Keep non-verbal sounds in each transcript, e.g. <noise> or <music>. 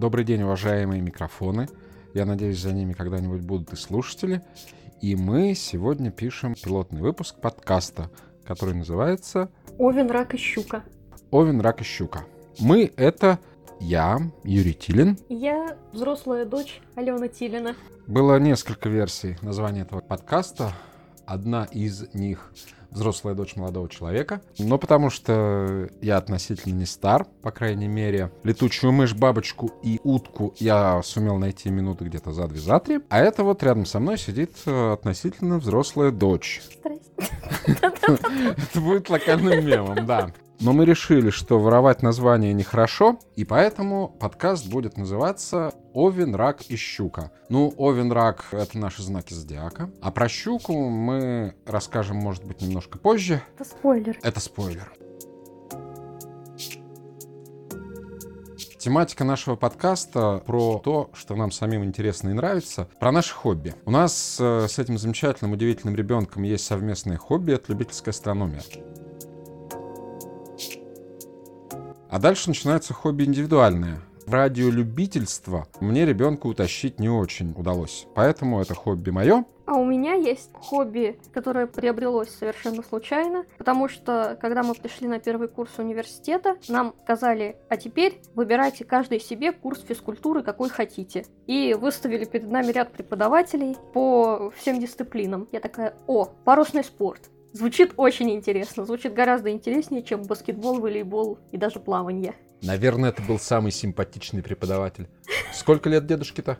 Добрый день, уважаемые микрофоны. Я надеюсь, за ними когда-нибудь будут и слушатели. И мы сегодня пишем пилотный выпуск подкаста, который называется Овен, рак и щука. «Овен, рак и щука». Мы — это я, Юрий Тилин. Я взрослая дочь Алена Тилина. Было несколько версий названия этого подкаста. Одна из них взрослая дочь молодого человека. Но потому что я относительно не стар, по крайней мере. Летучую мышь, бабочку и утку я сумел найти минуты где-то за две, за три. А это вот рядом со мной сидит э, относительно взрослая дочь. <laughs> Это будет локальным мемом, да. Но мы решили, что воровать название нехорошо, и поэтому подкаст будет называться «Овен, рак и щука». Ну, овен, рак — это наши знаки зодиака. А про щуку мы расскажем, может быть, немножко позже. Это спойлер. Это спойлер. Тематика нашего подкаста про то, что нам самим интересно и нравится, про наши хобби. У нас э, с этим замечательным, удивительным ребенком есть совместное хобби — это любительская астрономия. А дальше начинается хобби индивидуальное. Радиолюбительство мне ребенка утащить не очень удалось. Поэтому это хобби мое. А у меня есть хобби, которое приобрелось совершенно случайно, потому что, когда мы пришли на первый курс университета, нам сказали, а теперь выбирайте каждый себе курс физкультуры, какой хотите. И выставили перед нами ряд преподавателей по всем дисциплинам. Я такая, о, парусный спорт. Звучит очень интересно, звучит гораздо интереснее, чем баскетбол, волейбол и даже плавание. Наверное, это был самый симпатичный преподаватель. Сколько лет дедушке-то?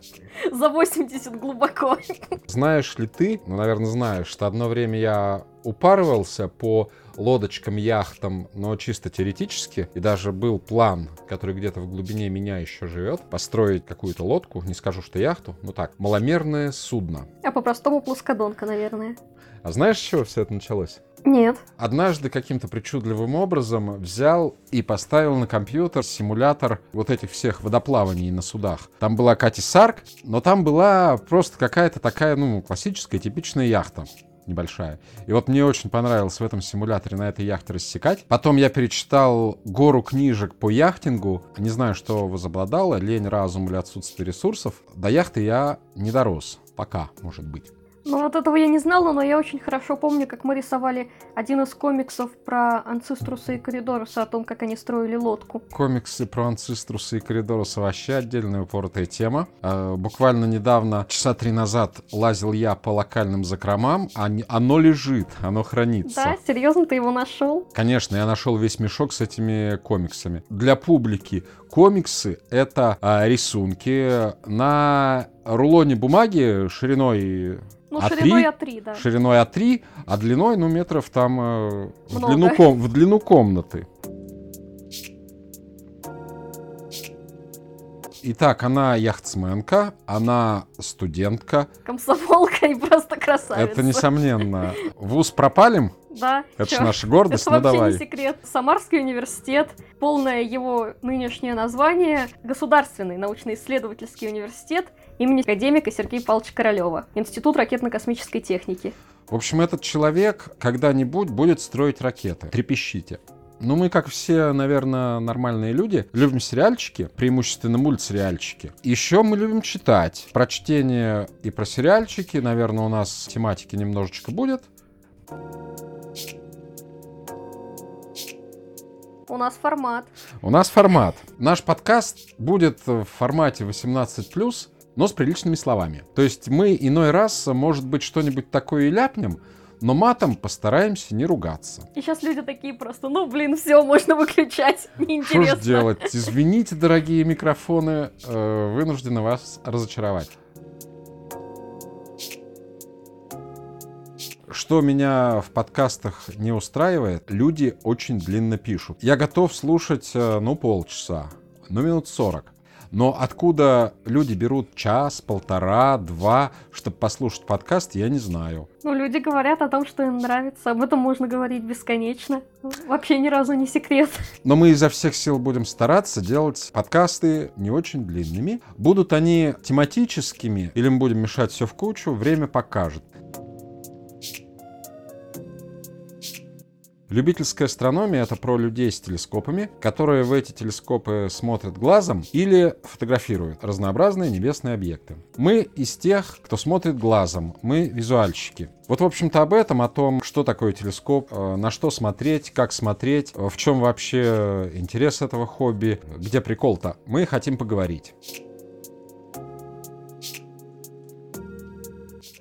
За 80 глубоко. Знаешь ли ты, ну, наверное, знаешь, что одно время я упарывался по лодочкам, яхтам, но чисто теоретически. И даже был план, который где-то в глубине меня еще живет, построить какую-то лодку, не скажу, что яхту, но так, маломерное судно. А по-простому плоскодонка, наверное. А знаешь, с чего все это началось? Нет. Однажды каким-то причудливым образом взял и поставил на компьютер симулятор вот этих всех водоплаваний на судах. Там была Кати Сарк, но там была просто какая-то такая, ну, классическая, типичная яхта небольшая. И вот мне очень понравилось в этом симуляторе на этой яхте рассекать. Потом я перечитал гору книжек по яхтингу. Не знаю, что возобладало, лень, разум или отсутствие ресурсов. До яхты я не дорос. Пока, может быть. Ну вот этого я не знала, но я очень хорошо помню, как мы рисовали один из комиксов про Анциструса и Коридоруса, о том, как они строили лодку. Комиксы про Анциструса и Коридоруса вообще отдельная упоротая тема. Э, буквально недавно, часа три назад, лазил я по локальным закромам, а оно лежит, оно хранится. Да, серьезно, ты его нашел? Конечно, я нашел весь мешок с этими комиксами. Для публики комиксы — это а, рисунки на рулоне бумаги шириной Ну, А3? шириной А3, да. шириной А3, а длиной, ну, метров там э, в, Много. длину ком- в длину комнаты. Итак, она яхтсменка, она студентка. Комсомолка и просто красавица. Это несомненно. Вуз пропалим? Да. Это чё? же наша гордость, Это ну вообще давай. не секрет. Самарский университет, полное его нынешнее название, Государственный научно-исследовательский университет имени академика Сергея Павловича Королева, Институт ракетно-космической техники. В общем, этот человек когда-нибудь будет строить ракеты. Трепещите. Ну, мы, как все, наверное, нормальные люди, любим сериальчики, преимущественно мультсериальчики. Еще мы любим читать. Про чтение и про сериальчики, наверное, у нас тематики немножечко будет. У нас формат. У нас формат. Наш подкаст будет в формате 18+, но с приличными словами. То есть мы иной раз, может быть, что-нибудь такое и ляпнем, но матом постараемся не ругаться. И сейчас люди такие просто, ну блин, все, можно выключать, <laughs> Что ж неинтересно. делать? <laughs> Извините, дорогие микрофоны, э, вынуждены вас разочаровать. Что меня в подкастах не устраивает, люди очень длинно пишут. Я готов слушать, э, ну, полчаса, ну, минут сорок. Но откуда люди берут час, полтора, два, чтобы послушать подкаст, я не знаю. Ну, люди говорят о том, что им нравится, об этом можно говорить бесконечно. Вообще ни разу не секрет. Но мы изо всех сил будем стараться делать подкасты не очень длинными. Будут они тематическими или мы будем мешать все в кучу, время покажет. Любительская астрономия — это про людей с телескопами, которые в эти телескопы смотрят глазом или фотографируют разнообразные небесные объекты. Мы из тех, кто смотрит глазом, мы визуальщики. Вот, в общем-то, об этом, о том, что такое телескоп, э, на что смотреть, как смотреть, в чем вообще интерес этого хобби, где прикол-то, мы хотим поговорить.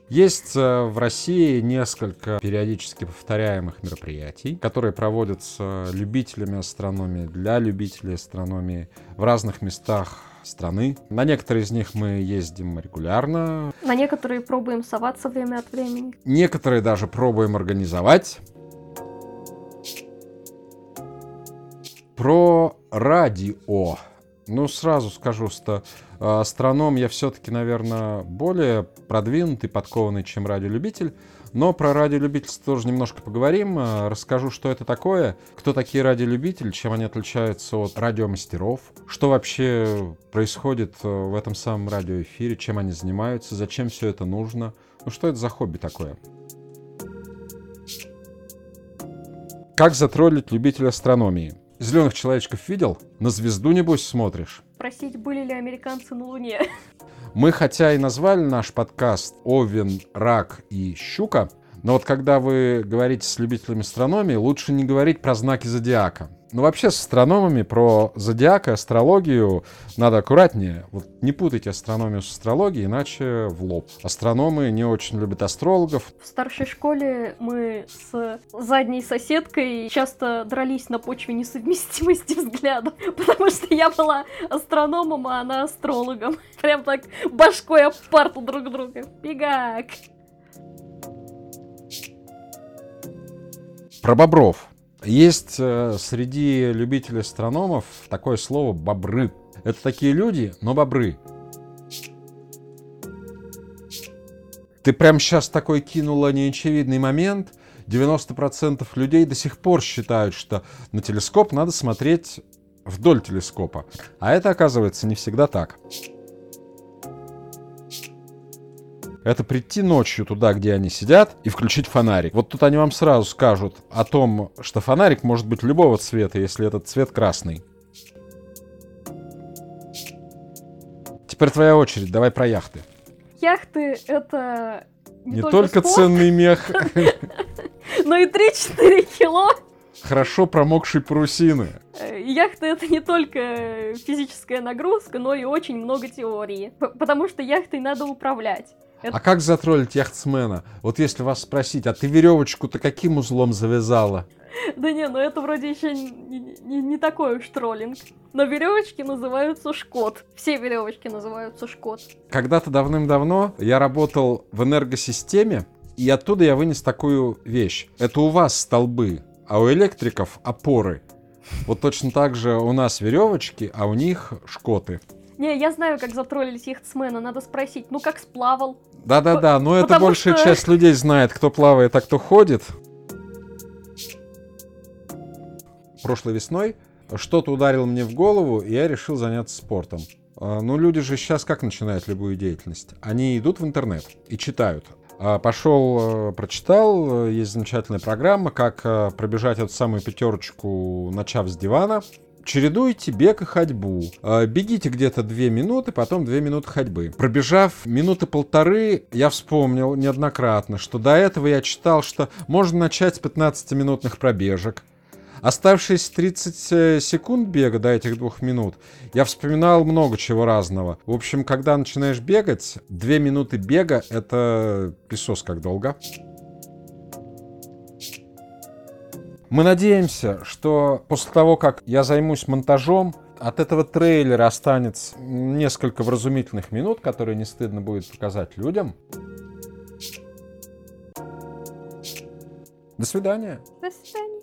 Есть э, в России несколько периодически повторяемых мероприятий, которые проводятся любителями астрономии, для любителей астрономии в разных местах страны. На некоторые из них мы ездим регулярно. На некоторые пробуем соваться время от времени. Некоторые даже пробуем организовать. Про радио. Ну, сразу скажу, что астроном я все-таки, наверное, более продвинутый, подкованный, чем радиолюбитель. Но про радиолюбительство тоже немножко поговорим. Э, расскажу, что это такое, кто такие радиолюбители, чем они отличаются от радиомастеров, что вообще происходит э, в этом самом радиоэфире, чем они занимаются, зачем все это нужно. Ну, что это за хобби такое? Как затроллить любителя астрономии? Зеленых человечков видел? На звезду, небось, смотришь? Спросить, были ли американцы на Луне. Мы хотя и назвали наш подкаст «Овен, рак и щука», но вот когда вы говорите с любителями астрономии, лучше не говорить про знаки зодиака. Ну, вообще, с астрономами про зодиак и астрологию надо аккуратнее. Вот не путайте астрономию с астрологией, иначе в лоб. Астрономы не очень любят астрологов. В старшей школе мы с задней соседкой часто дрались на почве несовместимости взглядов, <laughs> потому что я была астрономом, а она астрологом. <laughs> Прям так башкой об парту друг друга. Бегак! Про бобров. Есть э, среди любителей астрономов такое слово «бобры». Это такие люди, но бобры. Ты прям сейчас такой кинула неочевидный момент. 90% людей до сих пор считают, что на телескоп надо смотреть вдоль телескопа. А это оказывается не всегда так. Это прийти ночью туда, где они сидят, и включить фонарик. Вот тут они вам сразу скажут о том, что фонарик может быть любого цвета, если этот цвет красный. Теперь твоя очередь, давай про яхты. Яхты — это не, не только, только ценный мех, <laughs> но и 3-4 кило. Хорошо промокшей парусины. Э, яхта это не только физическая нагрузка, но и очень много теории. Потому что яхтой надо управлять. Это... А как затроллить яхтсмена? Вот если вас спросить, а ты веревочку-то каким узлом завязала? Да не, ну это вроде еще не, не, не такой уж троллинг. Но веревочки называются шкот. Все веревочки называются шкот. Когда-то давным-давно я работал в энергосистеме, и оттуда я вынес такую вещь. Это у вас столбы, а у электриков опоры. Вот точно так же у нас веревочки, а у них шкоты. Не, я знаю, как затроллить яхтсмена. Надо спросить, ну как сплавал? Да-да-да, но это большая что... часть людей знает, кто плавает, а кто ходит. Прошлой весной что-то ударило мне в голову, и я решил заняться спортом. А, ну, люди же сейчас как начинают любую деятельность? Они идут в интернет и читают. А, пошел, э, прочитал, э, есть замечательная программа, как э, пробежать эту самую пятерочку, начав с дивана. Чередуйте бег и ходьбу. А, бегите где-то 2 минуты, потом 2 минуты ходьбы. Пробежав минуты полторы, я вспомнил неоднократно, что до этого я читал, что можно начать с 15-минутных пробежек. Оставшиеся 30 э, секунд бега до этих двух минут, я вспоминал много чего разного. В общем, когда начинаешь бегать, 2 минуты бега — это песос как долго. Мы надеемся, что после того, как я займусь монтажом, от этого трейлера останется несколько вразумительных минут, которые не стыдно будет показать людям. До свидания. До свидания.